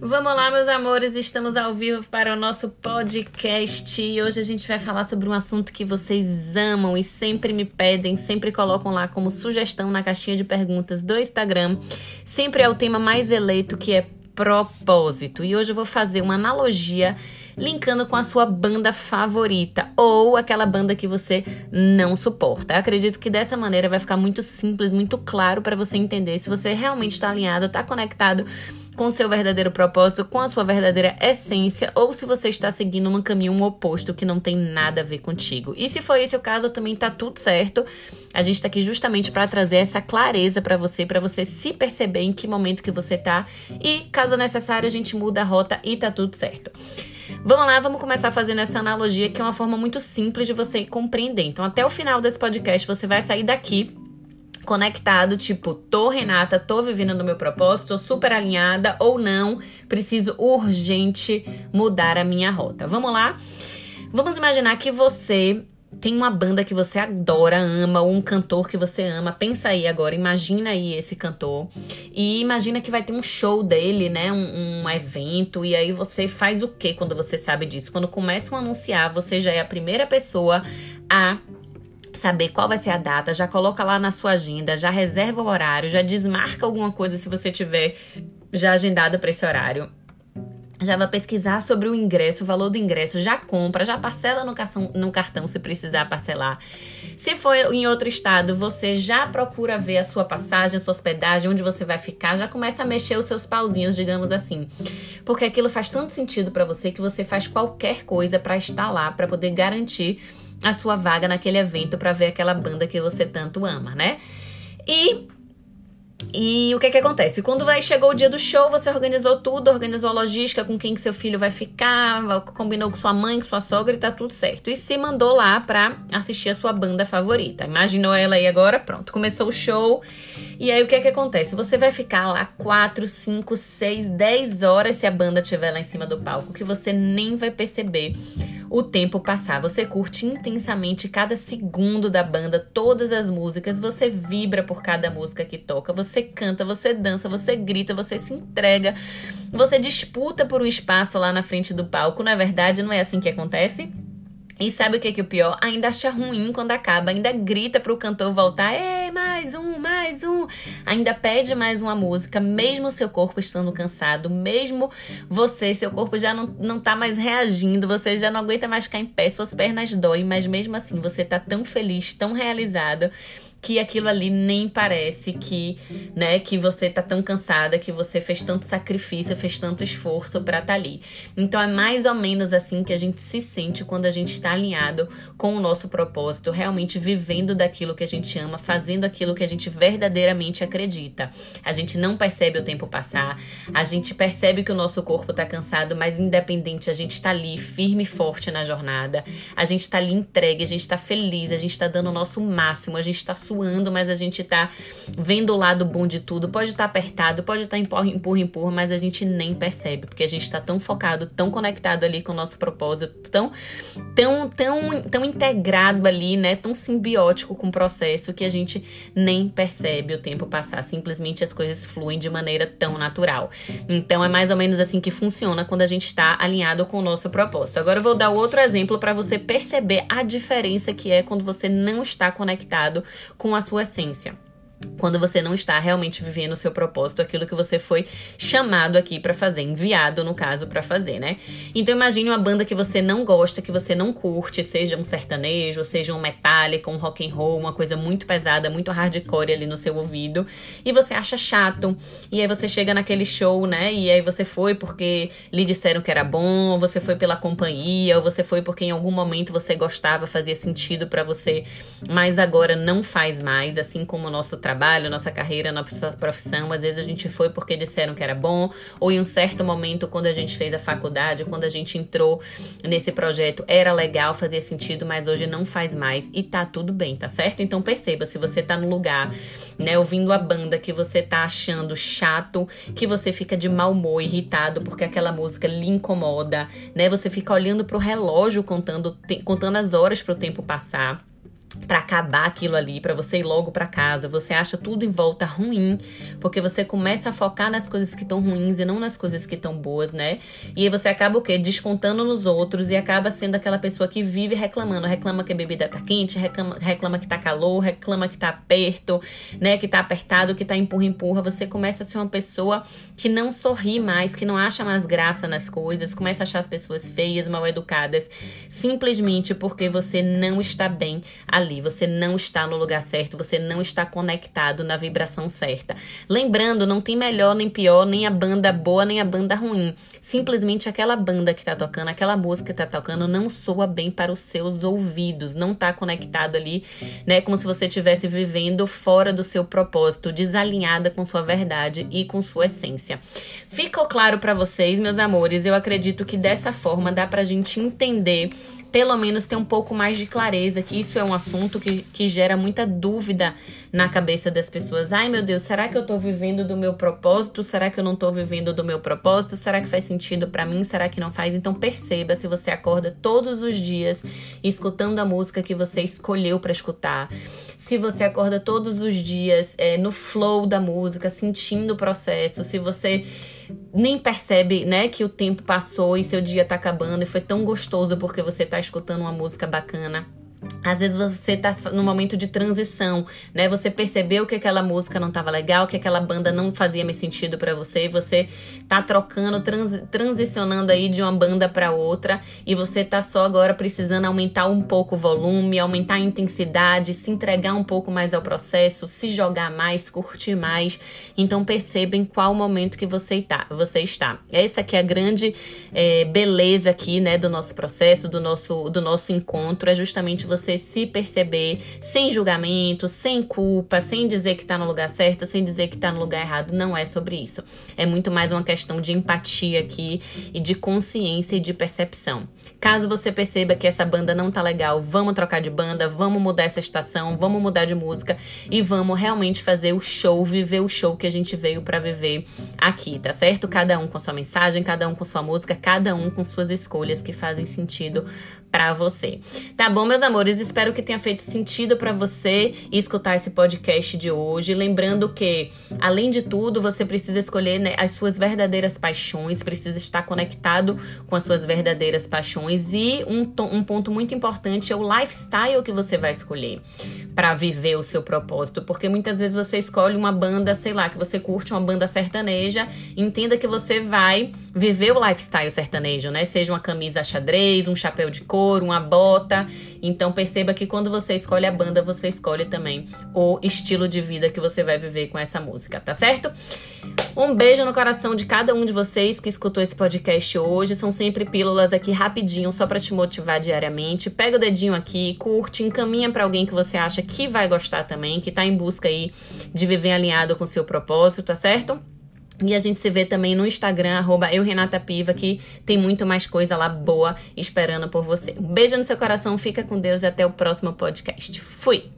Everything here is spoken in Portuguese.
Vamos lá, meus amores, estamos ao vivo para o nosso podcast. E hoje a gente vai falar sobre um assunto que vocês amam e sempre me pedem, sempre colocam lá como sugestão na caixinha de perguntas do Instagram. Sempre é o tema mais eleito que é propósito. E hoje eu vou fazer uma analogia linkando com a sua banda favorita ou aquela banda que você não suporta. Eu acredito que dessa maneira vai ficar muito simples, muito claro para você entender se você realmente está alinhado, está conectado com seu verdadeiro propósito, com a sua verdadeira essência, ou se você está seguindo um caminho oposto que não tem nada a ver contigo. E se for esse o caso, também tá tudo certo. A gente está aqui justamente para trazer essa clareza para você, para você se perceber em que momento que você tá e, caso necessário, a gente muda a rota e tá tudo certo. Vamos lá, vamos começar fazendo essa analogia que é uma forma muito simples de você compreender. Então, até o final desse podcast, você vai sair daqui conectado, tipo, tô Renata, tô vivendo no meu propósito, tô super alinhada ou não, preciso urgente mudar a minha rota. Vamos lá? Vamos imaginar que você tem uma banda que você adora, ama, ou um cantor que você ama. Pensa aí agora, imagina aí esse cantor. E imagina que vai ter um show dele, né? Um, um evento. E aí você faz o que quando você sabe disso? Quando começam a anunciar, você já é a primeira pessoa a saber qual vai ser a data, já coloca lá na sua agenda, já reserva o horário, já desmarca alguma coisa se você tiver já agendado para esse horário já vai pesquisar sobre o ingresso, o valor do ingresso, já compra, já parcela no cartão, no cartão se precisar parcelar. Se for em outro estado, você já procura ver a sua passagem, a sua hospedagem, onde você vai ficar, já começa a mexer os seus pauzinhos, digamos assim. Porque aquilo faz tanto sentido para você que você faz qualquer coisa para estar lá, para poder garantir a sua vaga naquele evento para ver aquela banda que você tanto ama, né? E e o que que acontece? Quando vai, chegou o dia do show, você organizou tudo, organizou a logística com quem que seu filho vai ficar, combinou com sua mãe, com sua sogra e tá tudo certo. E se mandou lá pra assistir a sua banda favorita. Imaginou ela aí agora? Pronto, começou o show. E aí o que que acontece? Você vai ficar lá 4, 5, 6, 10 horas se a banda estiver lá em cima do palco, que você nem vai perceber o tempo passar. Você curte intensamente cada segundo da banda, todas as músicas, você vibra por cada música que toca, você canta, você dança, você grita, você se entrega, você disputa por um espaço lá na frente do palco. Na verdade, não é assim que acontece? E sabe o que, que é o pior? Ainda acha ruim quando acaba, ainda grita pro cantor voltar, ei, mais um, mais um. Ainda pede mais uma música, mesmo seu corpo estando cansado, mesmo você, seu corpo já não, não tá mais reagindo, você já não aguenta mais ficar em pé, suas pernas doem, mas mesmo assim você tá tão feliz, tão realizado que aquilo ali nem parece que, né, que você tá tão cansada, que você fez tanto sacrifício, fez tanto esforço para estar tá ali. Então é mais ou menos assim que a gente se sente quando a gente está alinhado com o nosso propósito, realmente vivendo daquilo que a gente ama, fazendo aquilo que a gente verdadeiramente acredita. A gente não percebe o tempo passar, a gente percebe que o nosso corpo tá cansado, mas independente, a gente está ali firme e forte na jornada. A gente está ali entregue, a gente está feliz, a gente está dando o nosso máximo, a gente está suando, mas a gente tá vendo o lado bom de tudo. Pode estar tá apertado, pode estar tá empurra, empurra, empurra, mas a gente nem percebe, porque a gente tá tão focado, tão conectado ali com o nosso propósito, tão, tão, tão, tão integrado ali, né? Tão simbiótico com o processo que a gente nem percebe o tempo passar. Simplesmente as coisas fluem de maneira tão natural. Então é mais ou menos assim que funciona quando a gente está alinhado com o nosso propósito. Agora eu vou dar outro exemplo para você perceber a diferença que é quando você não está conectado com a sua essência quando você não está realmente vivendo o seu propósito, aquilo que você foi chamado aqui para fazer, enviado no caso para fazer, né? Então imagine uma banda que você não gosta, que você não curte, seja um sertanejo, seja um metálico, um rock and roll, uma coisa muito pesada, muito hardcore ali no seu ouvido, e você acha chato. E aí você chega naquele show, né? E aí você foi porque lhe disseram que era bom, ou você foi pela companhia, ou você foi porque em algum momento você gostava, fazia sentido para você, mas agora não faz mais, assim como o nosso trabalho, nossa carreira, nossa profissão. Às vezes a gente foi porque disseram que era bom, ou em um certo momento, quando a gente fez a faculdade, quando a gente entrou nesse projeto, era legal, fazia sentido, mas hoje não faz mais e tá tudo bem, tá certo? Então perceba, se você tá no lugar, né, ouvindo a banda que você tá achando chato, que você fica de mau humor, irritado porque aquela música lhe incomoda, né? Você fica olhando pro relógio contando, contando as horas pro tempo passar para acabar aquilo ali, para você ir logo para casa, você acha tudo em volta ruim, porque você começa a focar nas coisas que estão ruins e não nas coisas que estão boas, né? E aí você acaba o quê? Descontando nos outros e acaba sendo aquela pessoa que vive reclamando, reclama que a bebida tá quente, reclama, reclama que tá calor, reclama que tá aperto, né, que tá apertado, que tá empurra empurra, você começa a ser uma pessoa que não sorri mais, que não acha mais graça nas coisas, começa a achar as pessoas feias, mal educadas, simplesmente porque você não está bem ali você não está no lugar certo, você não está conectado na vibração certa. Lembrando, não tem melhor nem pior, nem a banda boa, nem a banda ruim. Simplesmente aquela banda que está tocando, aquela música que está tocando não soa bem para os seus ouvidos, não está conectado ali, né, como se você estivesse vivendo fora do seu propósito, desalinhada com sua verdade e com sua essência. Ficou claro para vocês, meus amores? Eu acredito que dessa forma dá pra gente entender pelo menos ter um pouco mais de clareza que isso é um assunto que, que gera muita dúvida na cabeça das pessoas. Ai meu Deus, será que eu tô vivendo do meu propósito? Será que eu não tô vivendo do meu propósito? Será que faz sentido para mim? Será que não faz? Então perceba se você acorda todos os dias escutando a música que você escolheu para escutar. Se você acorda todos os dias é, no flow da música, sentindo o processo, se você nem percebe, né, que o tempo passou e seu dia tá acabando e foi tão gostoso porque você tá escutando uma música bacana. Às vezes você tá no momento de transição, né? Você percebeu que aquela música não tava legal, que aquela banda não fazia mais sentido para você, e você tá trocando, trans, transicionando aí de uma banda para outra, e você tá só agora precisando aumentar um pouco o volume, aumentar a intensidade, se entregar um pouco mais ao processo, se jogar mais, curtir mais. Então perceba em qual momento que você está. Você está. Essa aqui é a grande é, beleza aqui, né, do nosso processo, do nosso, do nosso encontro, é justamente você se perceber sem julgamento, sem culpa, sem dizer que tá no lugar certo, sem dizer que tá no lugar errado. Não é sobre isso. É muito mais uma questão de empatia aqui e de consciência e de percepção. Caso você perceba que essa banda não tá legal, vamos trocar de banda, vamos mudar essa estação, vamos mudar de música e vamos realmente fazer o show, viver o show que a gente veio para viver aqui, tá certo? Cada um com sua mensagem, cada um com sua música, cada um com suas escolhas que fazem sentido para você. Tá bom, meus amores? Espero que tenha feito sentido para você escutar esse podcast de hoje. Lembrando que, além de tudo, você precisa escolher né, as suas verdadeiras paixões, precisa estar conectado com as suas verdadeiras paixões. E um, um ponto muito importante é o lifestyle que você vai escolher para viver o seu propósito. Porque muitas vezes você escolhe uma banda, sei lá, que você curte uma banda sertaneja, entenda que você vai viver o lifestyle sertanejo, né? Seja uma camisa xadrez, um chapéu de cor cor, uma bota. Então perceba que quando você escolhe a banda, você escolhe também o estilo de vida que você vai viver com essa música, tá certo? Um beijo no coração de cada um de vocês que escutou esse podcast hoje. São sempre pílulas aqui rapidinho, só para te motivar diariamente. Pega o dedinho aqui, curte, encaminha para alguém que você acha que vai gostar também, que tá em busca aí de viver alinhado com seu propósito, tá certo? E a gente se vê também no Instagram, arroba eurenatapiva, que tem muito mais coisa lá boa esperando por você. Um beijo no seu coração, fica com Deus e até o próximo podcast. Fui!